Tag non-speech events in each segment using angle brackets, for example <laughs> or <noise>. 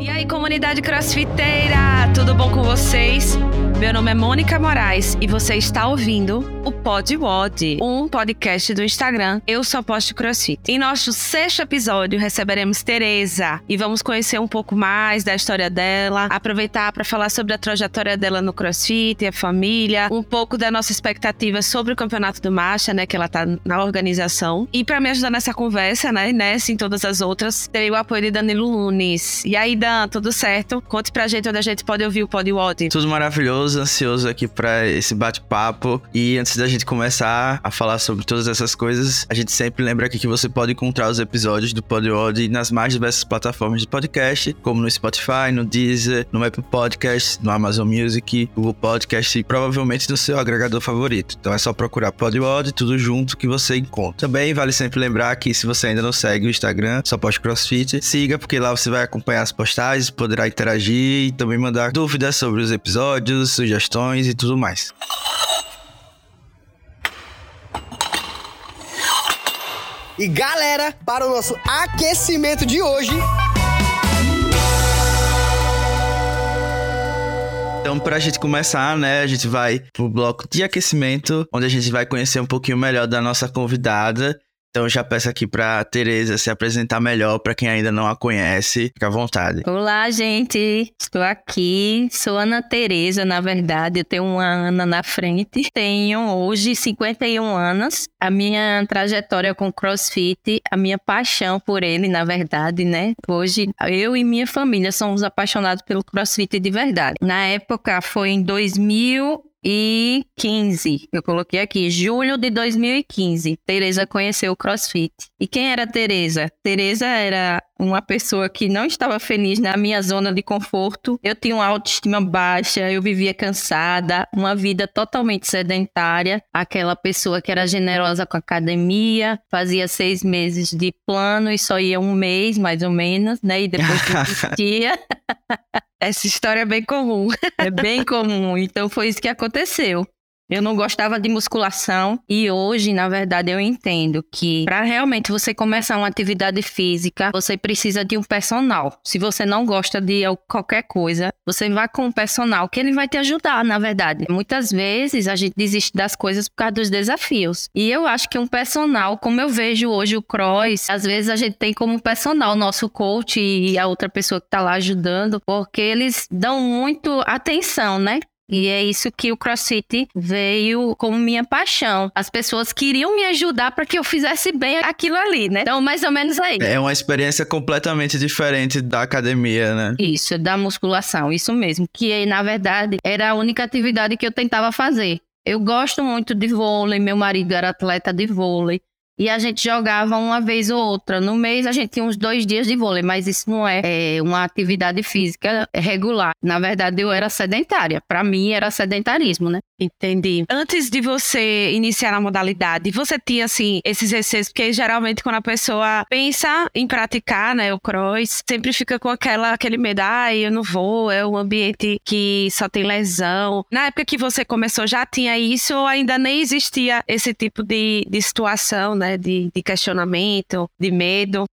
E aí, comunidade crossfiteira, tudo bom com vocês? Meu nome é Mônica Moraes e você está ouvindo o Pod Wod, um podcast do Instagram Eu Só Posto Crossfit. Em nosso sexto episódio, receberemos Tereza e vamos conhecer um pouco mais da história dela, aproveitar para falar sobre a trajetória dela no crossfit, a família, um pouco da nossa expectativa sobre o Campeonato do Marcha, né, que ela tá na organização. E para me ajudar nessa conversa, né, nessa e em todas as outras, terei o apoio de Danilo Nunes. E aí, Dan, tudo certo? Conte pra gente onde a gente pode ouvir o Pod Wod. Tudo maravilhoso, ansioso aqui para esse bate-papo. E antes da gente começar a falar sobre todas essas coisas, a gente sempre lembra aqui que você pode encontrar os episódios do Podword nas mais diversas plataformas de podcast, como no Spotify, no Deezer, no Apple Podcast, no Amazon Music, Google Podcast e provavelmente no seu agregador favorito. Então é só procurar Podword, tudo junto que você encontra. Também vale sempre lembrar que se você ainda não segue o Instagram, só poste CrossFit, siga porque lá você vai acompanhar as postagens, poderá interagir e também mandar dúvidas sobre os episódios, sugestões e tudo mais. E galera, para o nosso aquecimento de hoje. Então, pra gente começar, né, a gente vai pro bloco de aquecimento, onde a gente vai conhecer um pouquinho melhor da nossa convidada. Então, já peço aqui pra Tereza se apresentar melhor para quem ainda não a conhece. Fica à vontade. Olá, gente. Estou aqui. Sou Ana Tereza, na verdade. Eu tenho uma Ana na frente. Tenho hoje 51 anos. A minha trajetória com CrossFit, a minha paixão por ele, na verdade, né? Hoje, eu e minha família somos apaixonados pelo CrossFit de verdade. Na época, foi em 2000 e 15. Eu coloquei aqui, julho de 2015. Tereza conheceu o CrossFit. E quem era Tereza? Tereza era uma pessoa que não estava feliz na minha zona de conforto. Eu tinha uma autoestima baixa, eu vivia cansada, uma vida totalmente sedentária. Aquela pessoa que era generosa com a academia, fazia seis meses de plano e só ia um mês, mais ou menos, né? E depois <laughs> desistia. <laughs> Essa história é bem comum. É bem comum. Então foi isso que aconteceu. Eu não gostava de musculação e hoje, na verdade, eu entendo que para realmente você começar uma atividade física, você precisa de um personal. Se você não gosta de qualquer coisa, você vai com um personal que ele vai te ajudar, na verdade. Muitas vezes a gente desiste das coisas por causa dos desafios. E eu acho que um personal, como eu vejo hoje o cross, às vezes a gente tem como personal o nosso coach e a outra pessoa que está lá ajudando, porque eles dão muito atenção, né? E é isso que o CrossFit veio como minha paixão. As pessoas queriam me ajudar para que eu fizesse bem aquilo ali, né? Então, mais ou menos aí. É uma experiência completamente diferente da academia, né? Isso, da musculação, isso mesmo. Que na verdade era a única atividade que eu tentava fazer. Eu gosto muito de vôlei, meu marido era atleta de vôlei. E a gente jogava uma vez ou outra. No mês a gente tinha uns dois dias de vôlei, mas isso não é, é uma atividade física regular. Na verdade, eu era sedentária. Para mim, era sedentarismo, né? Entendi. Antes de você iniciar na modalidade, você tinha, assim, esses receios? Porque geralmente quando a pessoa pensa em praticar, né, o cross, sempre fica com aquela, aquele medo, ah, eu não vou, é um ambiente que só tem lesão. Na época que você começou, já tinha isso ou ainda nem existia esse tipo de, de situação, né, de, de questionamento, de medo?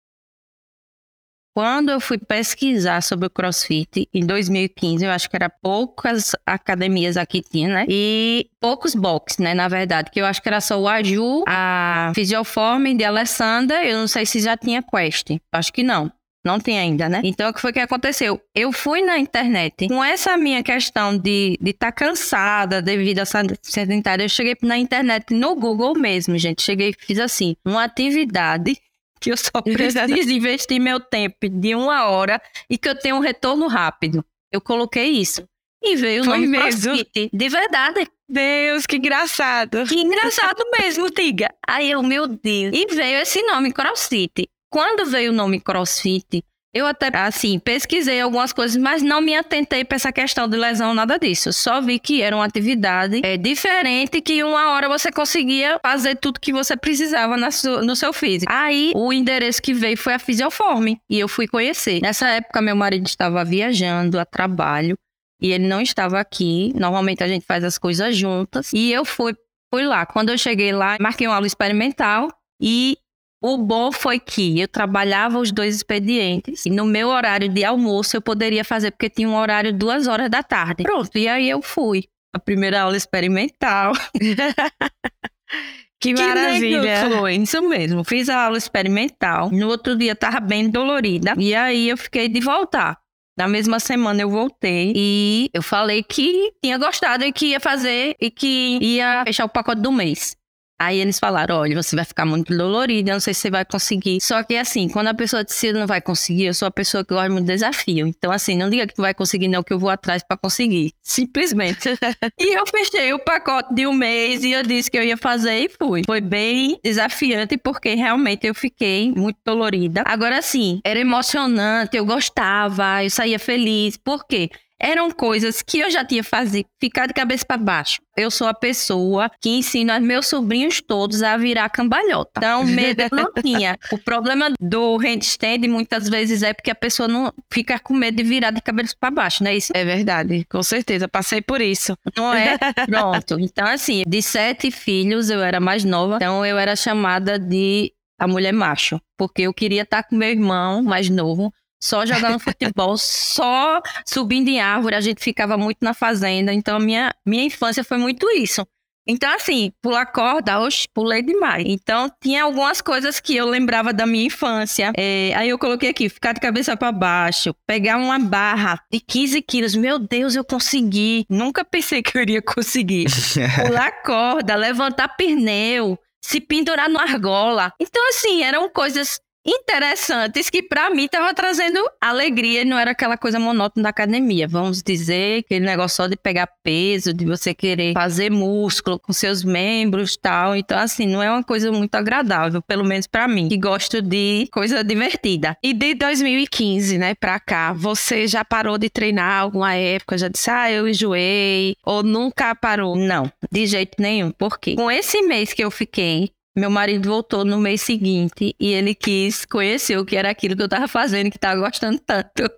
Quando eu fui pesquisar sobre o CrossFit em 2015, eu acho que era poucas academias aqui tinha, né? E poucos boxes, né? Na verdade, que eu acho que era só o Aju, a Physioform de Alessandra, eu não sei se já tinha Quest. Acho que não. Não tem ainda, né? Então, o que foi que aconteceu? Eu fui na internet com essa minha questão de estar de tá cansada devido a sedentária. Eu cheguei na internet, no Google mesmo, gente. Cheguei e fiz assim, uma atividade que eu só <laughs> preciso investir meu tempo de uma hora e que eu tenho um retorno rápido. Eu coloquei isso. E veio o nome mesmo. CrossFit. De verdade. Deus, que engraçado. Que engraçado <laughs> mesmo, Tiga. Aí eu, meu Deus. E veio esse nome, CrossFit. Quando veio o nome CrossFit, eu até, assim, pesquisei algumas coisas, mas não me atentei para essa questão de lesão, nada disso. Só vi que era uma atividade é, diferente, que uma hora você conseguia fazer tudo que você precisava no seu físico. Aí, o endereço que veio foi a Fisioforme, e eu fui conhecer. Nessa época, meu marido estava viajando a trabalho, e ele não estava aqui. Normalmente, a gente faz as coisas juntas. E eu fui, fui lá. Quando eu cheguei lá, marquei uma aula experimental, E o bom foi que eu trabalhava os dois expedientes e no meu horário de almoço eu poderia fazer, porque tinha um horário duas horas da tarde. Pronto, e aí eu fui. A primeira aula experimental. <laughs> Que maravilha. Que foi, isso mesmo. Fiz a aula experimental. No outro dia tava bem dolorida. E aí eu fiquei de voltar. Na mesma semana eu voltei e eu falei que tinha gostado e que ia fazer e que ia fechar o pacote do mês. Aí eles falaram: olha, você vai ficar muito dolorido, eu não sei se você vai conseguir. Só que assim, quando a pessoa decide não vai conseguir, eu sou a pessoa que gosta muito de desafio. Então, assim, não diga que tu vai conseguir, não, que eu vou atrás para conseguir. Simplesmente. <laughs> e eu fechei o pacote de um mês e eu disse que eu ia fazer e fui. Foi bem desafiante, porque realmente eu fiquei muito dolorida. Agora, sim, era emocionante, eu gostava, eu saía feliz. Por quê? Eram coisas que eu já tinha fazido, ficar de cabeça para baixo. Eu sou a pessoa que ensina meus sobrinhos todos a virar cambalhota. Então, medo eu não <laughs> tinha. O problema do handstand muitas vezes é porque a pessoa não fica com medo de virar de cabeça para baixo, não é isso? É verdade, com certeza. Passei por isso. Não é? Pronto. Então, assim, de sete filhos, eu era mais nova. Então, eu era chamada de a mulher macho, porque eu queria estar com meu irmão mais novo só jogando futebol, só subindo em árvore, a gente ficava muito na fazenda, então a minha, minha infância foi muito isso. Então, assim, pular corda, oxe, pulei demais. Então, tinha algumas coisas que eu lembrava da minha infância. É, aí eu coloquei aqui, ficar de cabeça para baixo, pegar uma barra de 15 quilos. Meu Deus, eu consegui. Nunca pensei que eu iria conseguir. <laughs> pular corda, levantar pneu, se pendurar no argola. Então, assim, eram coisas interessantes que para mim estavam trazendo alegria, não era aquela coisa monótona da academia. Vamos dizer, aquele negócio só de pegar peso, de você querer fazer músculo com seus membros, tal. Então assim, não é uma coisa muito agradável, pelo menos para mim, que gosto de coisa divertida. E de 2015, né, para cá, você já parou de treinar alguma época, já disse: "Ah, eu enjoei", ou nunca parou? Não, de jeito nenhum. Por quê? Com esse mês que eu fiquei meu marido voltou no mês seguinte e ele quis conhecer o que era aquilo que eu tava fazendo, que tava gostando tanto.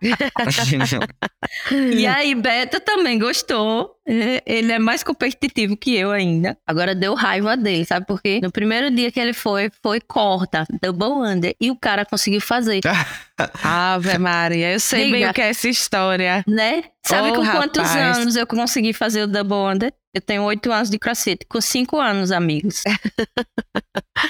<laughs> e aí, Beto também gostou. É, ele é mais competitivo que eu ainda. Agora deu raiva dele, sabe por quê? No primeiro dia que ele foi, foi corta, double under. E o cara conseguiu fazer. <laughs> Ave Maria, eu sei Diga, bem o que é essa história. Né? Sabe oh, com quantos rapaz. anos eu consegui fazer o double under? Eu tenho oito anos de crossfit, com cinco anos, amigos. <laughs>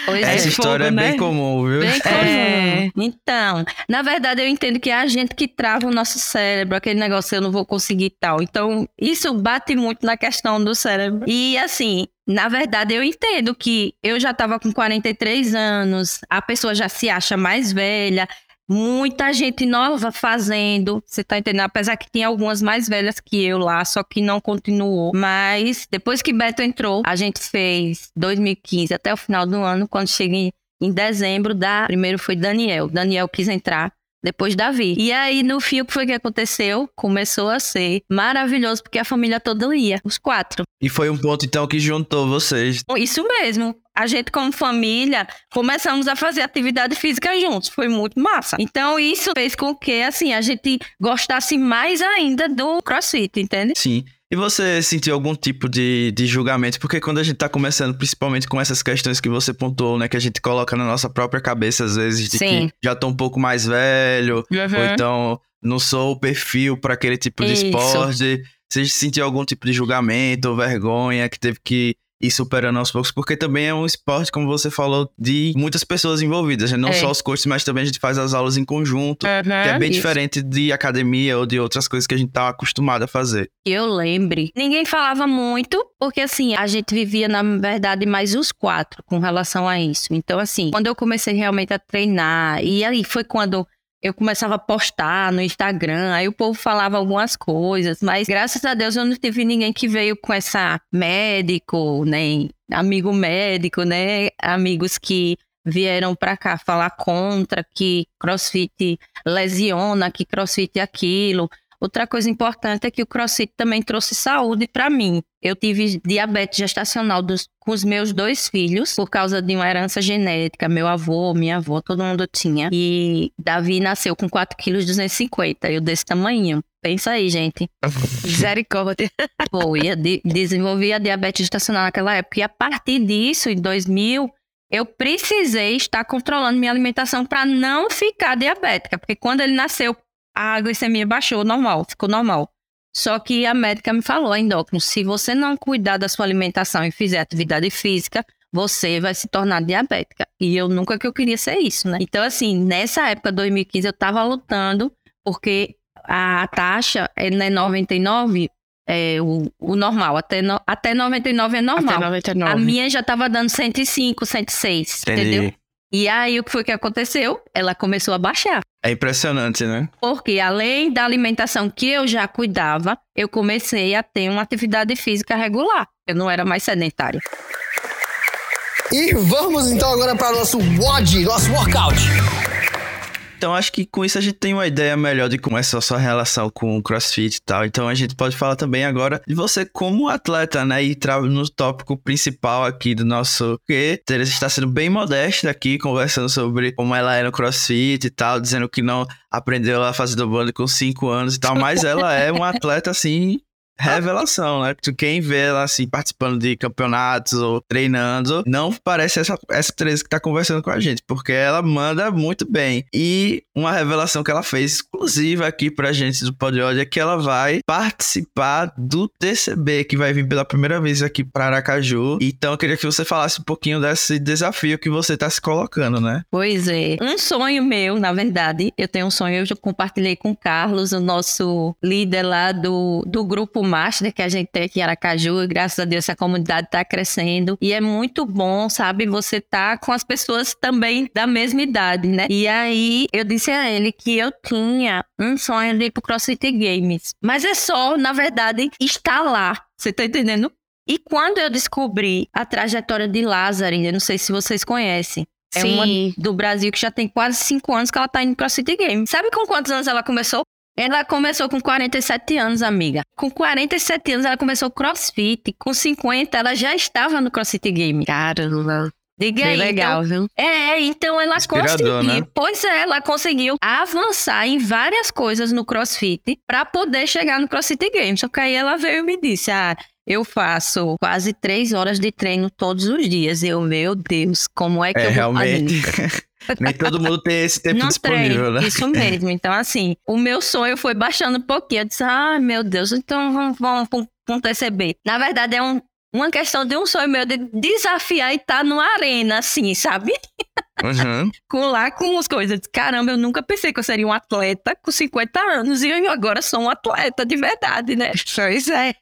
Pois Essa é. história fogo, é bem né? comum, viu? Bem comum. É. Então, na verdade, eu entendo que é a gente que trava o nosso cérebro, aquele negócio, eu não vou conseguir tal. Então, isso bate muito na questão do cérebro. E, assim, na verdade, eu entendo que eu já estava com 43 anos, a pessoa já se acha mais velha, muita gente nova fazendo, você tá entendendo? Apesar que tinha algumas mais velhas que eu lá, só que não continuou. Mas depois que Beto entrou, a gente fez 2015 até o final do ano, quando cheguei em dezembro, da primeiro foi Daniel. Daniel quis entrar depois Davi. E aí, no fim, o que foi que aconteceu? Começou a ser maravilhoso, porque a família toda ia, os quatro. E foi um ponto, então, que juntou vocês. Isso mesmo. A gente, como família, começamos a fazer atividade física juntos. Foi muito massa. Então, isso fez com que, assim, a gente gostasse mais ainda do crossfit, entende? Sim. E você sentiu algum tipo de, de julgamento? Porque quando a gente tá começando, principalmente com essas questões que você pontuou, né? Que a gente coloca na nossa própria cabeça, às vezes, de Sim. que já tô um pouco mais velho, uhum. ou então não sou o perfil para aquele tipo de Isso. esporte. Você sentiu algum tipo de julgamento ou vergonha que teve que ir superando aos poucos, porque também é um esporte, como você falou, de muitas pessoas envolvidas, né? não é. só os cursos, mas também a gente faz as aulas em conjunto, uhum, que é bem isso. diferente de academia ou de outras coisas que a gente tá acostumado a fazer. Eu lembre, ninguém falava muito, porque assim, a gente vivia, na verdade, mais os quatro com relação a isso. Então, assim, quando eu comecei realmente a treinar, e aí foi quando eu começava a postar no Instagram, aí o povo falava algumas coisas, mas graças a Deus eu não tive ninguém que veio com essa médico, nem amigo médico, né? Amigos que vieram para cá falar contra que CrossFit lesiona, que CrossFit é aquilo. Outra coisa importante é que o CrossFit também trouxe saúde para mim. Eu tive diabetes gestacional dos, com os meus dois filhos por causa de uma herança genética. Meu avô, minha avó, todo mundo tinha. E Davi nasceu com 4 quilos 250, eu desse tamanho. Pensa aí, gente. <laughs> Misericórdia. Foi, de, desenvolvi a diabetes gestacional naquela época. E a partir disso, em 2000, eu precisei estar controlando minha alimentação para não ficar diabética, porque quando ele nasceu, a glicemia baixou normal, ficou normal. Só que a médica me falou, a endócrino, se você não cuidar da sua alimentação e fizer atividade física, você vai se tornar diabética. E eu nunca que eu queria ser isso, né? Então, assim, nessa época, 2015, eu tava lutando, porque a taxa é 99, é o, o normal. Até, no, até 99 é normal. Até 99. A minha já tava dando 105, 106, Entendi. entendeu? E aí, o que foi que aconteceu? Ela começou a baixar. É impressionante, né? Porque além da alimentação que eu já cuidava, eu comecei a ter uma atividade física regular. Eu não era mais sedentária. E vamos então agora para o nosso WOD, nosso workout. Então acho que com isso a gente tem uma ideia melhor de como é a sua relação com o CrossFit e tal. Então a gente pode falar também agora de você como atleta, né? E no tópico principal aqui do nosso. Porque Teresa está sendo bem modesta aqui, conversando sobre como ela é no CrossFit e tal, dizendo que não aprendeu a fazer do bando com 5 anos e tal, mas ela é uma atleta assim. Revelação, né? Quem vê ela assim participando de campeonatos ou treinando, não parece essa, essa Teresa que tá conversando com a gente, porque ela manda muito bem. E uma revelação que ela fez exclusiva aqui pra gente do Podiod é que ela vai participar do TCB, que vai vir pela primeira vez aqui pra Aracaju. Então eu queria que você falasse um pouquinho desse desafio que você tá se colocando, né? Pois é. Um sonho meu, na verdade, eu tenho um sonho, eu já compartilhei com o Carlos, o nosso líder lá do, do grupo Master que a gente tem aqui em Aracaju, e graças a Deus essa comunidade tá crescendo. E é muito bom, sabe, você tá com as pessoas também da mesma idade, né? E aí eu disse a ele que eu tinha um sonho de ir pro CrossFit Games. Mas é só, na verdade, estar lá. Você tá entendendo? E quando eu descobri a trajetória de Lázaro, eu não sei se vocês conhecem. É Sim. uma do Brasil que já tem quase cinco anos que ela tá indo pro City Games. Sabe com quantos anos ela começou? Ela começou com 47 anos, amiga. Com 47 anos ela começou crossfit. Com 50 ela já estava no CrossFit Game. Caramba. Diga Bem aí. legal, viu? Então, é, então ela Inspirador, conseguiu. né? Pois é, ela conseguiu avançar em várias coisas no CrossFit para poder chegar no CrossFit Games. Só que aí ela veio e me disse: Ah, eu faço quase três horas de treino todos os dias. Eu, meu Deus, como é que É, eu vou realmente. fazer? Nem todo mundo tem esse tempo não disponível, treino, né? Isso mesmo. Então, assim, o meu sonho foi baixando um pouquinho. Eu disse, ah, meu Deus, então vamos, vamos com, com TCB. Na verdade, é um, uma questão de um sonho meu de desafiar e estar numa arena, assim, sabe? Uhum. <laughs> Com lá com as coisas. Caramba, eu nunca pensei que eu seria um atleta com 50 anos e eu agora sou um atleta de verdade, né? <laughs> Pois é.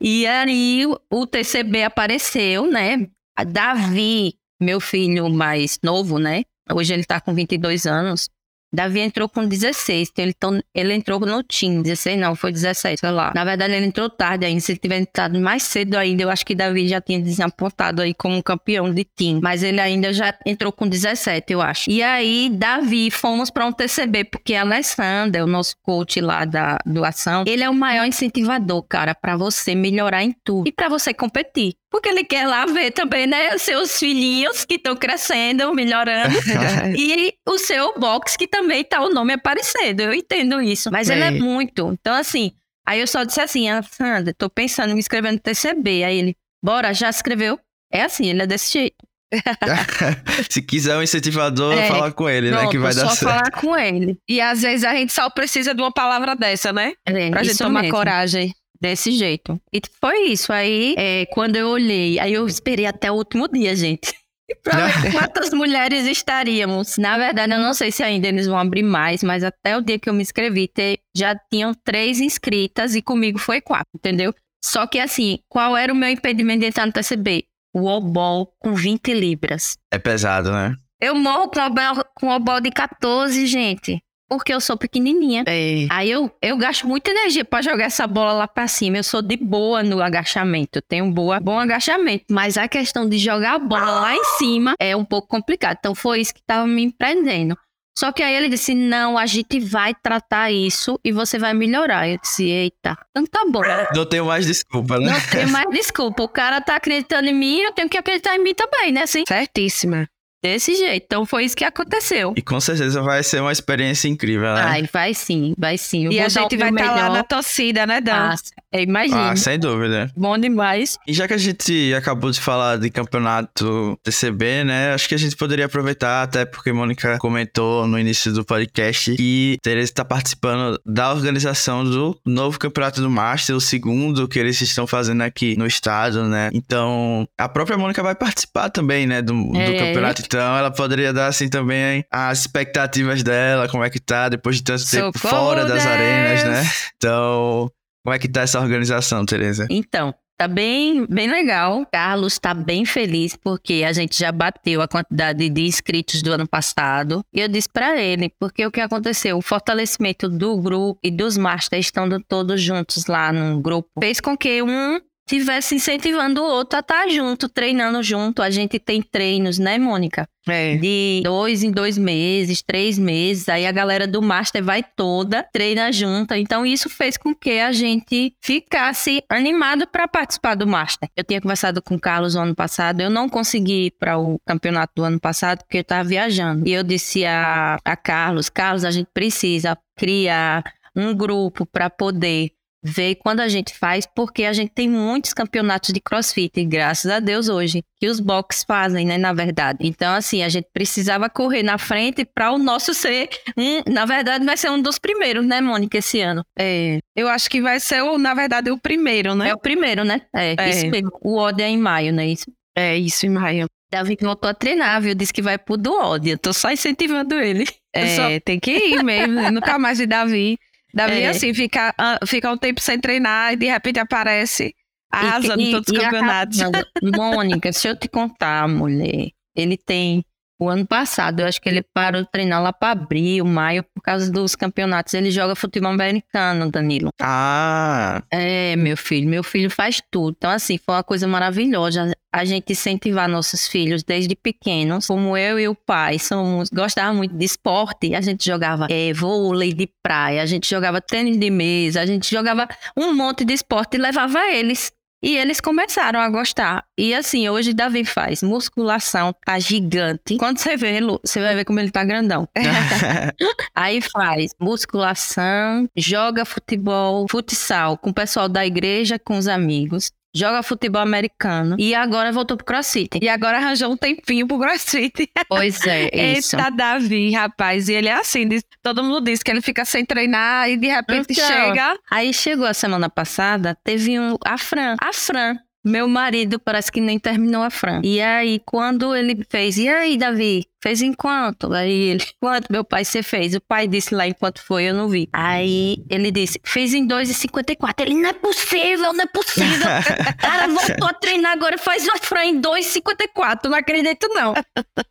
E aí o- TCB apareceu, né? Davi, meu filho mais novo, né? Hoje ele tá com 22 anos. Davi entrou com 16, então ele, tão- ele entrou no time, 16 não, foi 17, sei lá. Na verdade ele entrou tarde ainda, se ele tivesse entrado mais cedo ainda, eu acho que Davi já tinha desapontado aí como campeão de time. Mas ele ainda já entrou com 17, eu acho. E aí, Davi, fomos para um TCB, porque a Alessandra, o nosso coach lá da doação, ele é o maior incentivador, cara, para você melhorar em tudo e para você competir. Porque ele quer lá ver também, né, os seus filhinhos que estão crescendo, melhorando. <laughs> E o seu box, que também tá o nome aparecendo. Eu entendo isso. Mas ele é É. muito. Então, assim, aí eu só disse assim, Sandra, tô pensando em me inscrever no TCB. Aí ele, bora, já escreveu? É assim, ele é desse jeito. <laughs> <laughs> Se quiser um incentivador, É. fala com ele, né? Pronto, Que vai dar só certo. falar com ele. E às vezes a gente só precisa de uma palavra dessa, né? É, Pra gente isso tomar mesmo. coragem. Desse jeito. E foi isso. Aí, é, quando eu olhei, aí eu esperei até o último dia, gente. <laughs> pra ver quantas mulheres estaríamos. Na verdade, eu não sei se ainda eles vão abrir mais, mas até o dia que eu me inscrevi, te- já tinham três inscritas e comigo foi quatro, entendeu? Só que assim, qual era o meu impedimento de entrar no TCB? O obol com 20 libras. É pesado, né? Eu morro com obol, com obol de 14, gente. Porque eu sou pequenininha. É. Aí eu, eu gasto muita energia pra jogar essa bola lá pra cima. Eu sou de boa no agachamento. Eu tenho boa, bom agachamento. Mas a questão de jogar a bola lá em cima é um pouco complicado. Então foi isso que tava me empreendendo. Só que aí ele disse: não, a gente vai tratar isso e você vai melhorar. Eu disse: eita, então tá bom. Não tenho mais desculpa, né? Não tem mais desculpa. O cara tá acreditando em mim, eu tenho que acreditar em mim também, né? Assim, Certíssima. Desse jeito. Então foi isso que aconteceu. E com certeza vai ser uma experiência incrível, né? Ai, vai sim, vai sim. Eu E a gente vai estar lá melhor. na torcida, né, Dan? Ah, É, imagina. Ah, sem dúvida. Bom demais. E já que a gente acabou de falar de campeonato TCB, né? Acho que a gente poderia aproveitar, até porque Mônica comentou no início do podcast que Tereza está participando da organização do novo campeonato do Master, o segundo que eles estão fazendo aqui no estado, né? Então, a própria Mônica vai participar também, né? Do, do É. campeonato. Então, ela poderia dar, assim, também as expectativas dela, como é que tá depois de tanto tempo Socorro, fora das Deus! arenas, né? Então, como é que tá essa organização, Tereza? Então, tá bem, bem legal. Carlos tá bem feliz porque a gente já bateu a quantidade de inscritos do ano passado. E eu disse pra ele, porque o que aconteceu? O fortalecimento do grupo e dos masters estando todos juntos lá no grupo fez com que um tivesse incentivando o outro a estar junto, treinando junto. A gente tem treinos, né, Mônica? É. de dois em dois meses, três meses. Aí a galera do Master vai toda, treina junta. Então isso fez com que a gente ficasse animado para participar do Master. Eu tinha conversado com o Carlos no ano passado, eu não consegui ir para o campeonato do ano passado porque eu estava viajando. E eu disse a, a Carlos: Carlos, a gente precisa criar um grupo para poder ver quando a gente faz, porque a gente tem muitos campeonatos de crossfit, e graças a Deus hoje, que os box fazem, né, na verdade. Então, assim, a gente precisava correr na frente para o nosso ser, um, na verdade, vai ser um dos primeiros, né, Mônica, esse ano. É. Eu acho que vai ser, o, na verdade, o primeiro, né? É o primeiro, né? É, É. isso mesmo. O ódio é em maio, né? Isso. É isso, em maio. Davi voltou a treinar, viu? Disse que vai pro do ódio. Eu tô só incentivando ele. É, <laughs> só- tem que ir mesmo. Eu nunca mais vi Davi. Davi, É. assim, fica, ah, fica um tempo sem treinar e de repente aparece arrasando em todos os e campeonatos. acabando. Mônica, deixa eu te contar, mulher. Ele tem. O ano passado, eu acho que ele parou de treinar lá para abril, maio, por causa dos campeonatos. Ele joga futebol americano, Danilo. Ah, É, meu filho, meu filho faz tudo. Então, assim, foi uma coisa maravilhosa a gente incentivar nossos filhos desde pequenos. Como eu e o pai somos, gostava muito de esporte, a gente jogava é, vôlei de praia, a gente jogava tênis de mesa, a gente jogava um monte de esporte e levava eles. E eles começaram a gostar. E assim, hoje Davi faz musculação, tá gigante. Quando você vê, você vai ver como ele tá grandão. <laughs> Aí faz musculação, joga futebol, futsal com o pessoal da igreja, com os amigos. Joga futebol americano. E agora voltou pro crossfit. E agora arranjou um tempinho pro crossfit. Pois é, <laughs> isso. Eita, Davi, rapaz. E ele é assim, diz- todo mundo diz que ele fica sem treinar e de repente Então. chega. Aí chegou a semana passada, teve um. A Fran. A Fran. Meu marido parece que nem terminou a Fran. E aí, quando ele fez, e aí, Davi? Fez enquanto? Aí ele, <laughs> quanto meu pai você fez? O pai disse lá enquanto foi, eu não vi. Aí ele disse, fez em 2,54. Ele, não é possível, não é possível. <laughs> Cara, voltou a treinar agora, faz uma Fran em 2,54. Não acredito, não.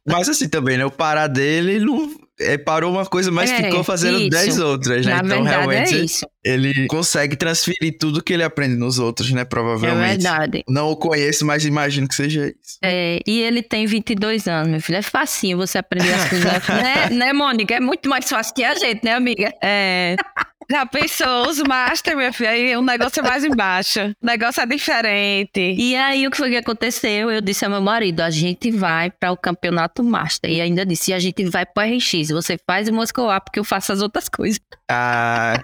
Mas assim também, né? O parar dele não. é, parou uma coisa, mas É, ficou fazendo isso. 10 outras, né? Na então verdade, realmente é isso. ele consegue transferir tudo que ele aprende nos outros, né? É Provavelmente. verdade. Não o conheço, mas imagino que seja isso. É, e ele tem 22 anos, meu filho. É facinho você aprender as coisas. né, <laughs> né, Mônica? É muito mais fácil que a gente, né, amiga? É. Já pensou, os Master, minha filha, aí o negócio é mais embaixo. O negócio é diferente. E aí, o que foi que aconteceu? Eu disse ao meu marido, a gente vai para o campeonato Master. E ainda disse, a gente vai para RX. Você faz o Moscou A, porque eu faço as outras coisas. Ah,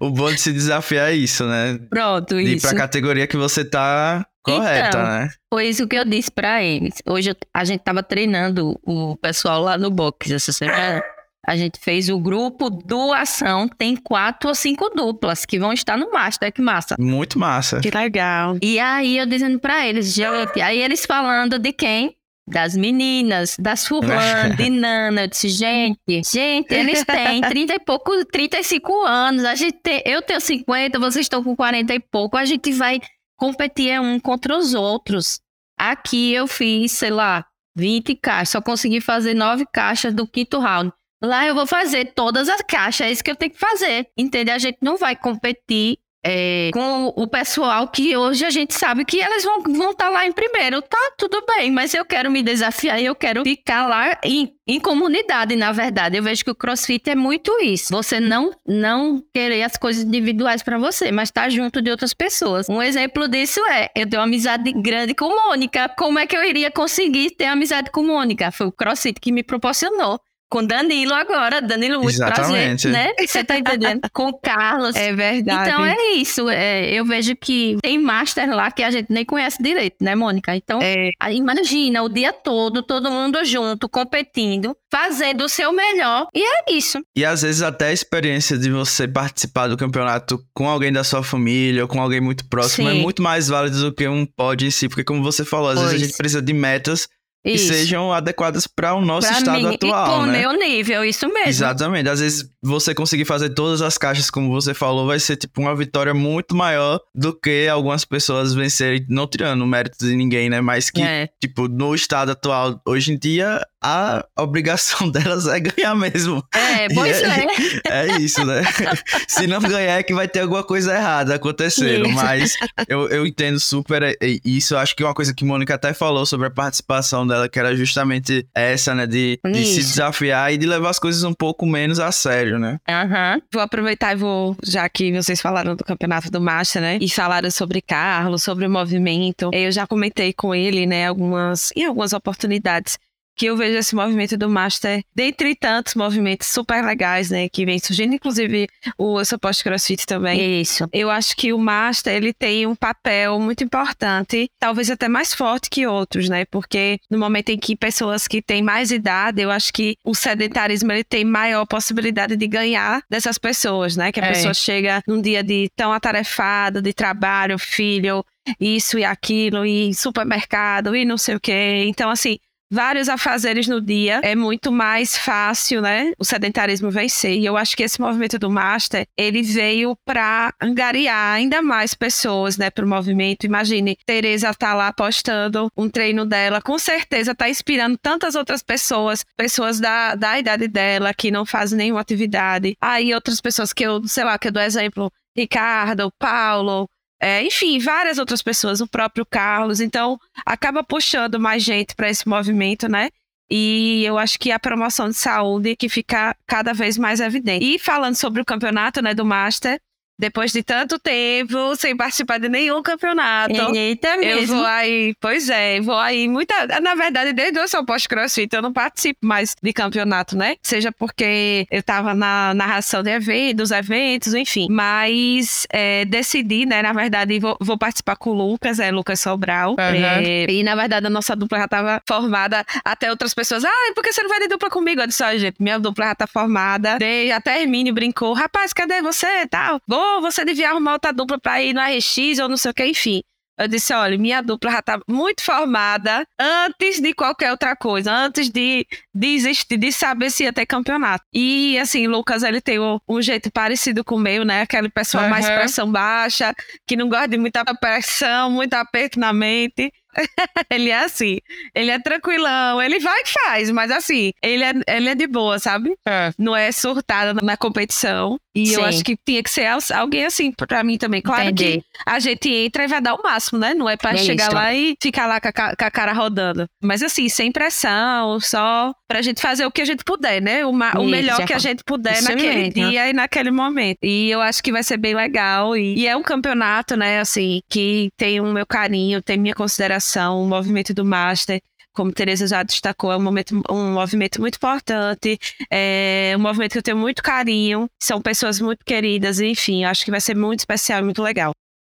o bom de se desafiar é isso, né? Pronto, De isso. pra categoria que você tá correta, Então, né? Foi isso que eu disse para eles. Hoje eu- a gente tava treinando o pessoal lá no box essa semana. A gente fez o grupo doação, tem quatro ou cinco duplas que vão estar no Master, que massa. Muito massa. Que legal. E aí eu dizendo pra eles, gente, aí eles falando de quem? Das meninas, das fulano, de <laughs> Nana. Eu disse, gente, gente, eles têm <laughs> 30 e pouco, 35 anos. A gente tem, eu tenho 50, vocês estão com 40 e pouco. A gente vai competir é um contra os outros. Aqui eu fiz, sei lá, 20 caixas, só consegui fazer 9 caixas do quinto round. Lá eu vou fazer todas as caixas, é isso que eu tenho que fazer. Entendeu? A gente não vai competir é, com o pessoal que hoje a gente sabe que elas vão estar vão tá lá em primeiro. Tá tudo bem, mas eu quero me desafiar e eu quero ficar lá em, em comunidade, na verdade. Eu vejo que o crossfit é muito isso. Você não, não querer as coisas individuais para você, mas estar junto de outras pessoas. Um exemplo disso é, eu tenho uma amizade grande com Mônica. Como é que eu iria conseguir ter amizade com Mônica? Foi o crossfit que me proporcionou. Com Danilo agora, Danilo muito Exatamente. prazer, né? Você tá entendendo? <laughs> com o Carlos. É verdade. Então é isso. É, eu vejo que tem master lá que a gente nem conhece direito, né, Mônica? Então, É, aí imagina o dia todo, todo mundo junto, competindo, fazendo o seu melhor. E é isso. E às vezes até a experiência de você participar do campeonato com alguém da sua família ou com alguém muito próximo é Sim. muito mais válido do que um pódio em si, porque como você falou, às vezes a Pois. gente precisa de metas que Isso. sejam adequadas para o nosso Pra estado mim, atual, e pro né? meu nível, isso mesmo. Exatamente. Às vezes você conseguir fazer todas as caixas, como você falou, vai ser tipo uma vitória muito maior do que algumas pessoas vencerem, não tirando o mérito de ninguém, né? Mas que, É. tipo, no estado atual, hoje em dia, a obrigação <laughs> delas é ganhar mesmo. É, pois E é. É <laughs> isso, né? <laughs> Se não ganhar, é que vai ter alguma coisa errada acontecendo. Isso. Mas eu, eu entendo super é, é, isso. Acho que uma coisa que Mônica até falou sobre a participação dela, que era justamente essa, né? De, de se desafiar e de levar as coisas um pouco menos a sério, né? Aham. Vou aproveitar e vou, já que vocês falaram do campeonato do Master, né? E falaram sobre Carlos, sobre o movimento. Eu já comentei com ele, né, algumas, em algumas oportunidades, que eu vejo esse movimento do Master, dentre tantos movimentos super legais, né, que vem surgindo, inclusive o Eu Sou Post CrossFit também. Isso. Eu acho que o Master ele tem um papel muito importante, talvez até mais forte que outros, né? Porque no momento em que pessoas que têm mais idade, eu acho que o sedentarismo ele tem maior possibilidade de ganhar dessas pessoas, né? Que a É. pessoa chega num dia de tão atarefado, de trabalho, filho, isso e aquilo, e supermercado, e não sei o quê. Então, assim, vários afazeres no dia, é muito mais fácil, né? O sedentarismo vencer. E eu acho que esse movimento do Master, ele veio para angariar ainda mais pessoas, né, pro movimento. Imagine, Tereza tá lá postando um treino dela, com certeza tá inspirando tantas outras pessoas, pessoas da, da idade dela que não fazem nenhuma atividade. Aí outras pessoas que eu, sei lá, que eu dou exemplo, Ricardo, Paulo, é, enfim, várias outras pessoas, o próprio Carlos. Então, acaba puxando mais gente para esse movimento, né? E eu acho que a promoção de saúde que fica cada vez mais evidente. E falando sobre o campeonato, né, do Master, depois de tanto tempo sem participar de nenhum campeonato. Eita Eu mesmo. vou aí, pois é, vou aí muita. Na verdade, desde eu sou pós-crossfit, eu não participo mais de campeonato, né? Seja porque eu tava na narração de eventos, dos eventos, enfim. Mas é, decidi, né? Na verdade, vou, vou participar com o Lucas, é Lucas Sobral. Aham. É, e na verdade, a nossa dupla já tava formada. Até outras pessoas, ah, por que você não vai de dupla comigo? Eu disse, ó, gente, minha dupla já tá formada. Dei, até Hermínio brincou, rapaz, cadê você? Tal. Vou, você devia arrumar outra dupla pra ir no RX ou não sei o que, enfim. Eu disse, olha, minha dupla já tá muito formada antes de qualquer outra coisa, antes de, de existir, de saber se ia ter campeonato. E, assim, Lucas, ele tem um, um jeito parecido com o meu, né? Aquele pessoal mais Aham. pressão baixa, que não gosta de muita pressão, muito aperto na mente. <laughs> ele é assim, ele é tranquilão, ele vai e faz, mas assim, ele é, ele é de boa, sabe? É. Não é surtado na competição. E eu Sim. acho que tinha que ser al- alguém assim pra mim também. Claro Entendi. que a gente entra e vai dar o máximo, né? Não é pra É chegar isso. lá e ficar lá com a, com a cara rodando. Mas assim, sem pressão, só pra gente fazer o que a gente puder, né? O, o melhor que a gente puder Isso naquele mesmo. dia e naquele momento. E eu acho que vai ser bem legal. E, e é um campeonato, né, assim, que tem o meu carinho, tem minha consideração, o movimento do Master. Como Tereza já destacou, é um, momento, um movimento muito importante, é um movimento que eu tenho muito carinho, são pessoas muito queridas, enfim, acho que vai ser muito especial e muito legal.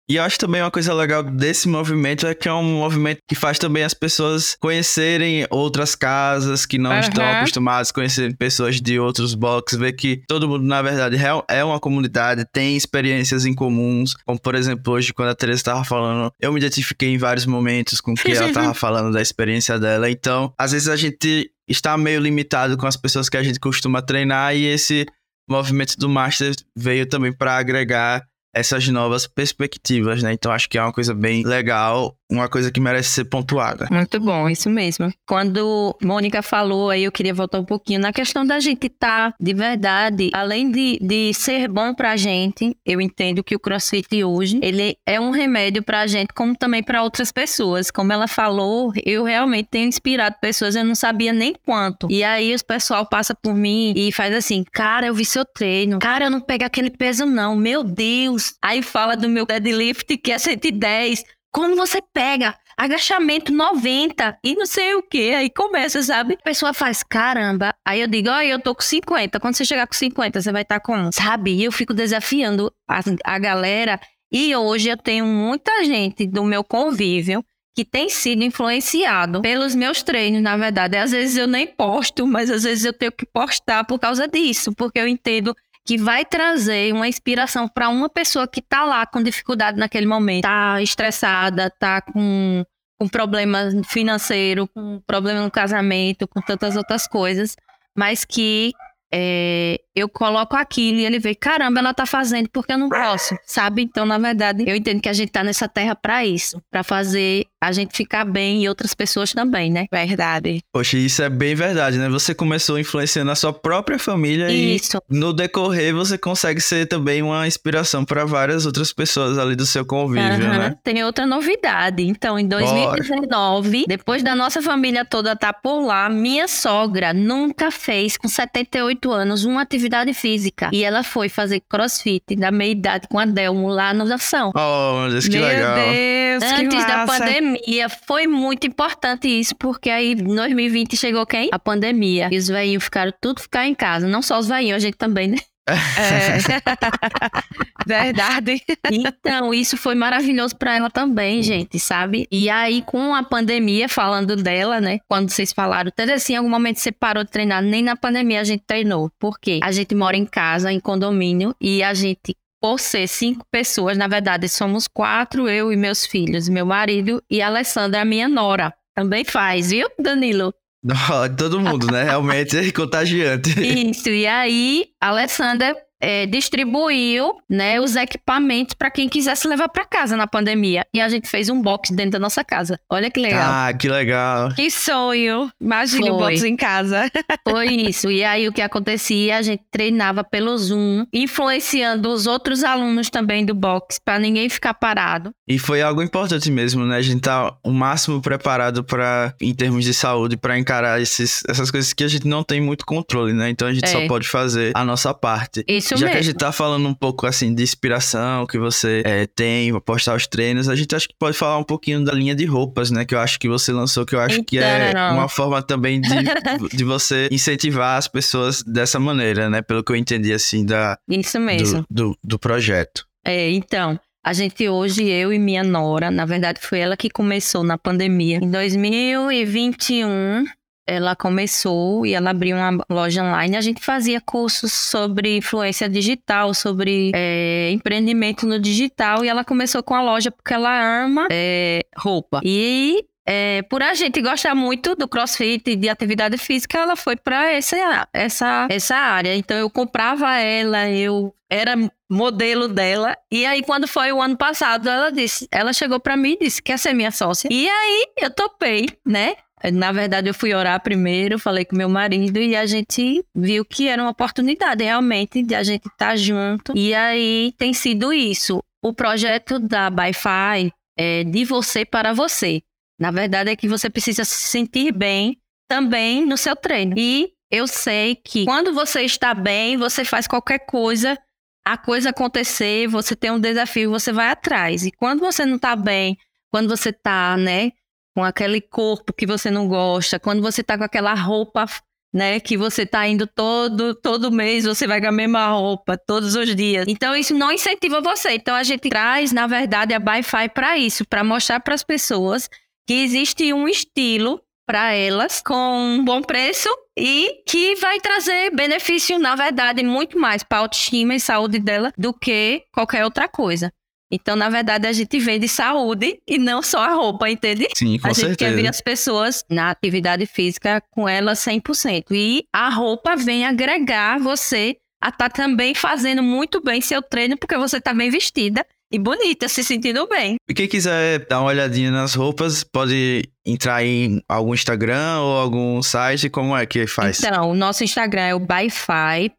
E eu acho também uma coisa legal desse movimento é que é um movimento que faz também as pessoas conhecerem outras casas que não Aham. estão acostumadas, conhecerem pessoas de outros blocos, ver que todo mundo, na verdade, é uma comunidade, tem experiências em comuns. Como, por exemplo, hoje, quando a Teresa estava falando, eu me identifiquei em vários momentos com o que ela estava <laughs> falando da experiência dela. Então, às vezes a gente está meio limitado com as pessoas que a gente costuma treinar e esse movimento do Master veio também para agregar essas novas perspectivas, né? Então acho que é uma coisa bem legal, uma coisa que merece ser pontuada. Muito bom, isso mesmo. Quando Mônica falou, aí eu queria voltar um pouquinho na questão da gente estar de verdade, além de, de ser bom pra gente, eu entendo que o CrossFit hoje, ele é um remédio pra gente, como também pra outras pessoas. Como ela falou, eu realmente tenho inspirado pessoas, eu não sabia nem quanto. E aí o pessoal passa por mim e faz assim, cara, eu vi seu treino, cara, eu não pego aquele peso não, meu Deus. Aí fala do meu deadlift que é 110, como você pega agachamento 90 e não sei o que. Aí começa, sabe? A pessoa faz, caramba. Aí eu digo, olha, eu tô com 50. Quando você chegar com 50, você vai estar tá com, sabe? E eu fico desafiando a, a galera. E hoje eu tenho muita gente do meu convívio que tem sido influenciado pelos meus treinos, na verdade. Às vezes eu nem posto, mas às vezes eu tenho que postar por causa disso, porque eu entendo que vai trazer uma inspiração para uma pessoa que está lá com dificuldade naquele momento, está estressada, está com, com problema financeiro, com problema no casamento, com tantas outras coisas, mas que é, eu coloco aquilo e ele vê, caramba, ela tá fazendo porque eu não posso, sabe? Então, na verdade, eu entendo que a gente tá nessa terra para isso, para fazer a gente ficar bem e outras pessoas também, né? Verdade. Poxa, isso é bem verdade, né? Você começou influenciando a sua própria família isso. e no decorrer você consegue ser também uma inspiração para várias outras pessoas ali do seu convívio, uhum. né? Tem outra novidade. Então, em 2019, Bora. depois da nossa família toda estar tá por lá, minha sogra nunca fez com 78 anos uma atividade física e ela foi fazer crossfit da meia idade com a Delmo lá no Ação. Oh, meu Deus, que meu legal. Deus, Antes que da pandemia pandemia foi muito importante isso, porque aí em 2020 chegou quem? A pandemia. E os velhinhos ficaram tudo ficar em casa. Não só os velhinhos, a gente também, né? <laughs> É. <laughs> Verdade. Então, isso foi maravilhoso para ela também, gente, sabe? E aí, com a pandemia, falando dela, né? Quando vocês falaram, até assim, em algum momento você parou de treinar, nem na pandemia a gente treinou. Por quê? A gente mora em casa, em condomínio, e a gente por ser cinco pessoas, na verdade somos quatro, eu e meus filhos, meu marido e a Alessandra, a minha nora. Também faz, viu, Danilo? <laughs> Todo mundo, né? Realmente é contagiante. Isso, e aí a Alessandra é, distribuiu né, os equipamentos para quem quisesse levar para casa na pandemia. E a gente fez um box dentro da nossa casa. Olha que legal. Ah, que legal. Que sonho. Imagine o box em casa. <laughs> Foi isso. E aí o que acontecia? A gente treinava pelo Zoom, influenciando os outros alunos também do box, para ninguém ficar parado. E foi algo importante mesmo, né? A gente tá o máximo preparado para, em termos de saúde, para encarar esses, essas coisas que a gente não tem muito controle, né? Então a gente é. só pode fazer a nossa parte. Isso isso Já mesmo. que a gente tá falando um pouco assim de inspiração que você é, tem pra postar os treinos, a gente acho que pode falar um pouquinho da linha de roupas, né? Que eu acho que você lançou, que eu acho então, que é não. uma forma também de, <laughs> de você incentivar as pessoas dessa maneira, né? Pelo que eu entendi assim da, Isso mesmo. do, do, do projeto. É, então. A gente hoje, eu e minha nora, na verdade foi ela que começou na pandemia. Em 2021, ela começou e ela abriu uma loja online. A gente fazia cursos sobre influência digital, sobre é, empreendimento no digital. E ela começou com a loja porque ela ama é, roupa. E é, por a gente gostar muito do crossfit e de atividade física, ela foi para essa, essa, essa área. Então eu comprava ela, eu era modelo dela. E aí, quando foi o ano passado, ela disse, ela chegou para mim e disse: quer ser minha sócia? E aí eu topei, né? Na verdade, eu fui orar primeiro, falei com meu marido e a gente viu que era uma oportunidade realmente de a gente estar tá junto. E aí tem sido isso. O projeto da Bi-Fi é de você para você. Na verdade, é que você precisa se sentir bem também no seu treino. E eu sei que quando você está bem, você faz qualquer coisa, a coisa acontecer, você tem um desafio, você vai atrás. E quando você não está bem, quando você está, né, com aquele corpo que você não gosta, quando você tá com aquela roupa, né, que você tá indo todo todo mês, você vai com a mesma roupa todos os dias. Então isso não incentiva você. Então a gente traz, na verdade, a Bi-Fi para isso, para mostrar para as pessoas que existe um estilo para elas com um bom preço e que vai trazer benefício, na verdade, muito mais para a autoestima e saúde dela do que qualquer outra coisa. Então, na verdade, a gente vende saúde e não só a roupa, entende? Sim, com a gente certeza. quer ver as pessoas na atividade física com elas 100%. E a roupa vem agregar você a estar tá também fazendo muito bem seu treino, porque você está bem vestida e bonita, se sentindo bem. E quem quiser dar uma olhadinha nas roupas, pode entrar em algum Instagram ou algum site, como é que faz? Então, o nosso Instagram é o byfi.mf,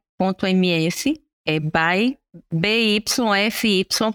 é by byfy.mf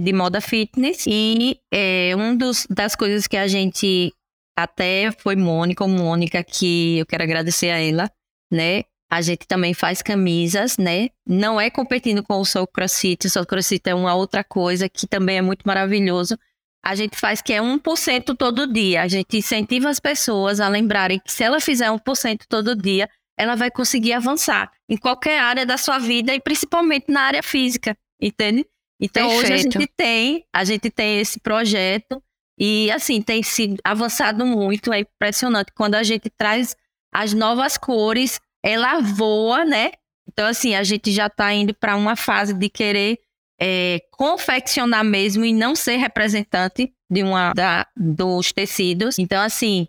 de moda fitness e é um dos das coisas que a gente até foi Mônica Mônica que eu quero agradecer a ela, né? A gente também faz camisas, né? Não é competindo com o Soul CrossFit, o Soul CrossFit é uma outra coisa que também é muito maravilhoso. a gente faz que é 1% todo dia. A gente incentiva as pessoas a lembrarem que se ela fizer 1% todo dia, ela vai conseguir avançar em qualquer área da sua vida e principalmente na área física, entende? Então hoje a gente tem, a gente tem esse projeto e assim tem sido avançado muito, é impressionante quando a gente traz as novas cores, ela voa, né? Então assim a gente já está indo para uma fase de querer é, confeccionar mesmo e não ser representante de uma da, dos tecidos. Então, assim,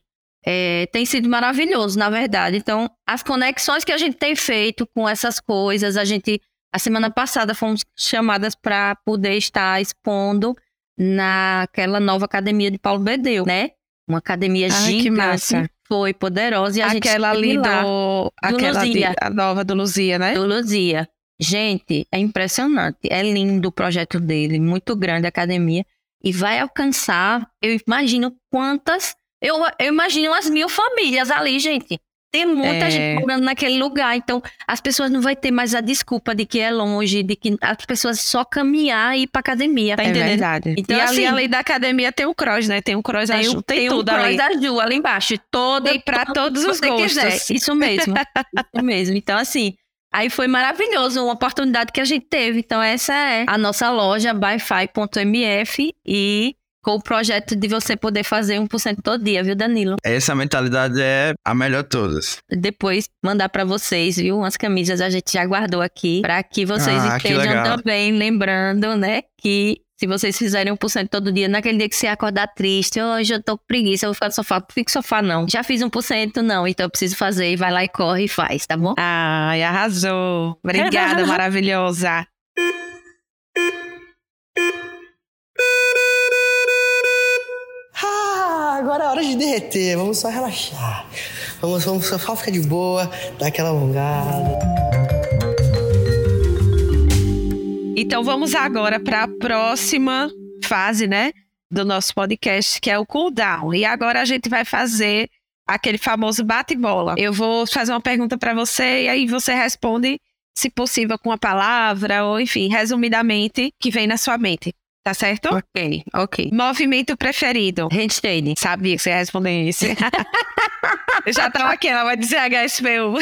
é, tem sido maravilhoso, na verdade. Então, as conexões que a gente tem feito com essas coisas, a gente, a semana passada, fomos chamadas para poder estar expondo naquela nova academia de Paulo Bedeu, né? Uma academia Ai, gigante. Foi poderosa. E a aquela gente ali lá, do, do aquela Luzia. a nova do Luzia, né? Do Luzia. Gente, é impressionante. É lindo o projeto dele, muito grande a academia. E vai alcançar, eu imagino quantas. Eu, eu imagino as mil famílias ali, gente. Tem muita é... gente morando naquele lugar. Então, as pessoas não vão ter mais a desculpa de que é longe, de que as pessoas só caminhar e ir pra academia. Tá é entendendo? verdade. Então, e assim, ali, além da academia, tem o cross, né? Tem o cross tem, Ju, tem, tem tudo o cross da Ju ali embaixo. Todo, e pra todos os gostos. Quiser. Isso mesmo. <laughs> Isso mesmo. Então, assim, Aí foi maravilhoso, uma oportunidade que a gente teve. Então, essa é a nossa loja byfi.mf e com o projeto de você poder fazer 1% todo dia, viu, Danilo? Essa mentalidade é a melhor de todas. Depois mandar para vocês, viu? Umas camisas a gente já guardou aqui para que vocês ah, estejam também lembrando, né, que se vocês fizerem 1% todo dia, naquele dia que você acordar triste, hoje eu tô com preguiça, eu vou ficar no sofá, não fico no sofá não. Já fiz 1%, não, então eu preciso fazer, vai lá e corre e faz, tá bom? Ai, arrasou. Obrigada, <laughs> maravilhosa. Hora de derreter, vamos só relaxar. Vamos, vamos só ficar de boa, dar aquela alongada. Então vamos agora para a próxima fase, né, do nosso podcast, que é o cooldown. E agora a gente vai fazer aquele famoso bate-bola. Eu vou fazer uma pergunta para você e aí você responde, se possível, com a palavra ou, enfim, resumidamente, que vem na sua mente. Tá certo? Ok, ok. Movimento preferido. Handstand. Sabia que você ia responder isso. <laughs> Eu já tava aqui, ela vai dizer HSPU.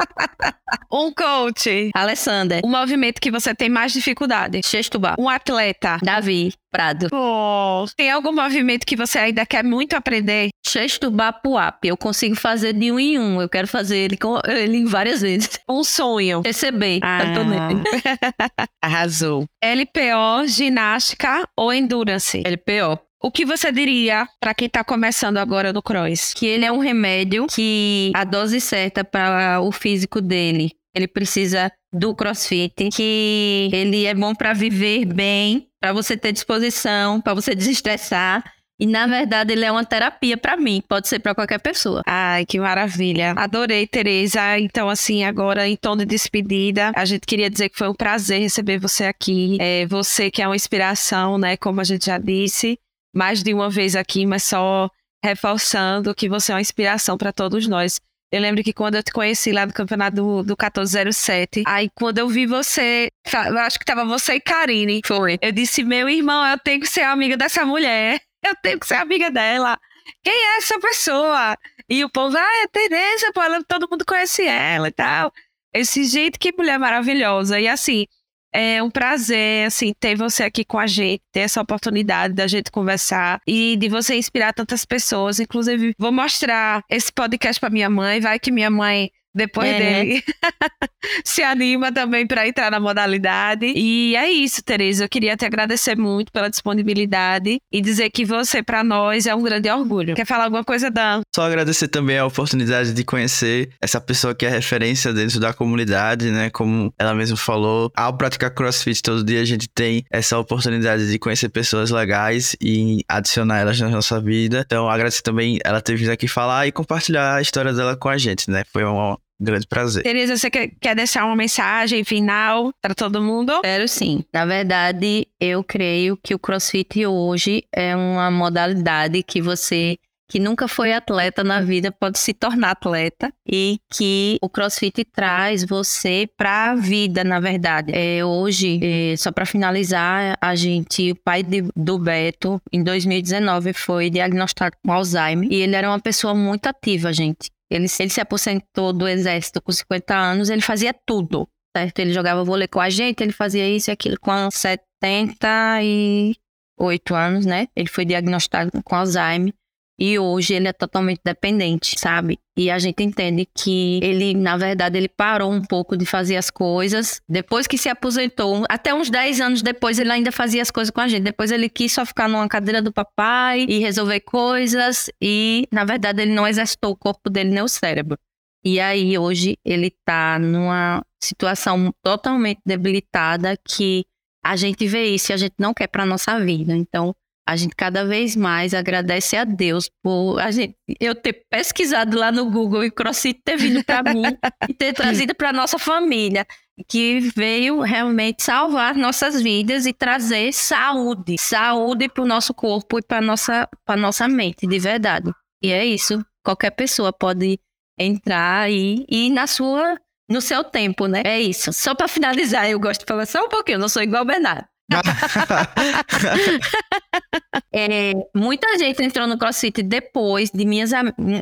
<laughs> um coach. Alessandra. Um movimento que você tem mais dificuldade. Sextubar. Um atleta. Davi. Prado. Oh, tem algum movimento que você ainda quer muito aprender? Sextubar puap. Eu consigo fazer de um em um. Eu quero fazer ele, com, ele várias vezes. <laughs> Um sonho. Receber. Ah. <laughs> Arrasou. LPO, ginástica ou endurance? LPO. O que você diria para quem está começando agora no cross? Que ele é um remédio que a dose certa para o físico dele, ele precisa do crossfit, que ele é bom para viver bem, para você ter disposição, para você desestressar. E na verdade ele é uma terapia para mim, pode ser para qualquer pessoa. Ai, que maravilha. Adorei, Tereza. Então assim, agora em tom de despedida, a gente queria dizer que foi um prazer receber você aqui. É, você que é uma inspiração, né, como a gente já disse mais de uma vez aqui, mas só reforçando que você é uma inspiração para todos nós. Eu lembro que quando eu te conheci lá no campeonato do, do 1407, aí quando eu vi você, eu acho que tava você e Karine. Foi. Eu disse, meu irmão, eu tenho que ser amiga dessa mulher. Eu tenho que ser amiga dela. Quem é essa pessoa? E o povo, ah, é Tereza, pô, ela, todo mundo conhece ela e tal. Esse jeito, que mulher maravilhosa. E assim, é um prazer, assim, ter você aqui com a gente, ter essa oportunidade da gente conversar e de você inspirar tantas pessoas. Inclusive, vou mostrar esse podcast para minha mãe, vai que minha mãe depois é. dele <laughs> se anima também para entrar na modalidade. E é isso, Tereza. Eu queria te agradecer muito pela disponibilidade e dizer que você, para nós, é um grande orgulho. Quer falar alguma coisa, Dan? Só agradecer também a oportunidade de conhecer essa pessoa que é referência dentro da comunidade, né? Como ela mesma falou, ao praticar crossfit todo dia, a gente tem essa oportunidade de conhecer pessoas legais e adicionar elas na nossa vida. Então, agradecer também ela ter vindo aqui falar e compartilhar a história dela com a gente, né? Foi uma grande prazer. Tereza, você quer, quer deixar uma mensagem final para todo mundo? Quero sim. Na verdade, eu creio que o CrossFit hoje é uma modalidade que você que nunca foi atleta na vida pode se tornar atleta e que o CrossFit traz você para a vida, na verdade. É, hoje, é, só para finalizar, a gente, o pai de, do Beto, em 2019, foi diagnosticado com Alzheimer e ele era uma pessoa muito ativa, gente. Ele, ele se aposentou do exército com 50 anos, ele fazia tudo, certo? Ele jogava vôlei com a gente, ele fazia isso e aquilo com 78 anos, né? Ele foi diagnosticado com Alzheimer. E hoje ele é totalmente dependente, sabe? E a gente entende que ele, na verdade, ele parou um pouco de fazer as coisas. Depois que se aposentou, até uns 10 anos depois, ele ainda fazia as coisas com a gente. Depois ele quis só ficar numa cadeira do papai e resolver coisas. E, na verdade, ele não exercitou o corpo dele nem o cérebro. E aí, hoje, ele tá numa situação totalmente debilitada que a gente vê isso e a gente não quer para nossa vida. Então, a gente cada vez mais agradece a Deus por a gente, eu ter pesquisado lá no Google e CrossFit ter vindo para mim e ter trazido para nossa família, que veio realmente salvar nossas vidas e trazer saúde, saúde para o nosso corpo e para nossa para nossa mente, de verdade. E é isso. Qualquer pessoa pode entrar e ir na sua no seu tempo, né? É isso. Só para finalizar, eu gosto de falar só um pouquinho, eu não sou igual o Bernardo. <laughs> é, muita gente entrou no CrossFit depois de minhas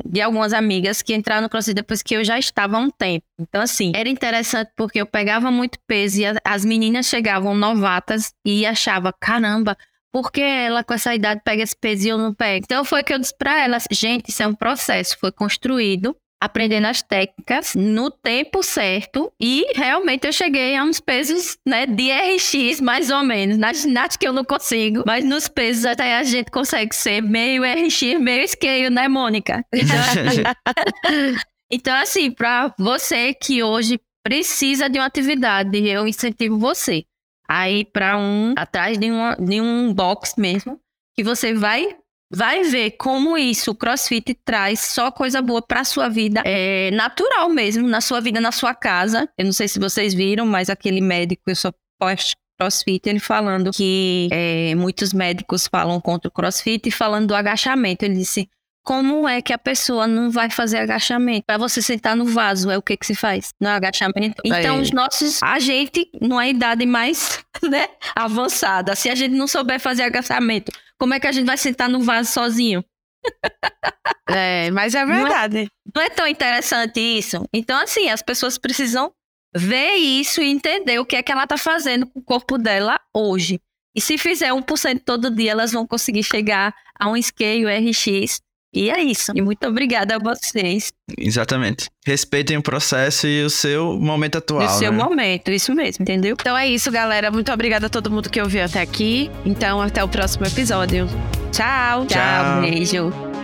de algumas amigas que entraram no CrossFit depois que eu já estava há um tempo. Então, assim, era interessante porque eu pegava muito peso e as meninas chegavam novatas e achava, caramba, por que ela com essa idade pega esse peso e eu não pego? Então foi que eu disse para elas, gente, isso é um processo, foi construído aprendendo as técnicas no tempo certo e realmente eu cheguei a uns pesos né, de RX mais ou menos. Na ginástica eu não consigo, mas nos pesos até a gente consegue ser meio RX, meio scale, né, Mônica? <laughs> Então, assim, para você que hoje precisa de uma atividade, eu incentivo você a ir para um, atrás de, uma, de um box mesmo, que você vai vai ver como isso, o CrossFit traz só coisa boa para sua vida, é natural mesmo, na sua vida, na sua casa. Eu não sei se vocês viram, mas aquele médico, eu sou pós crossfit, ele falando que é, muitos médicos falam contra o crossfit e falando do agachamento. Ele disse: como é que a pessoa não vai fazer agachamento? Para você sentar no vaso, é o que que se faz? No agachamento. Então, os nossos, a gente, numa idade mais <laughs> né, avançada, se a gente não souber fazer agachamento, como é que a gente vai sentar no vaso sozinho? É, mas é verdade. Não é, não é tão interessante isso? Então, assim, as pessoas precisam ver isso e entender o que é que ela tá fazendo com o corpo dela hoje. E se fizer 1% todo dia, elas vão conseguir chegar a um scale RX. E é isso. E muito obrigada a vocês. Exatamente. Respeitem o processo e o seu momento atual. O seu né? momento, isso mesmo, entendeu? Então é isso, galera. Muito obrigada a todo mundo que ouviu até aqui. Então, até o próximo episódio. Tchau. Tchau. Tchau, beijo.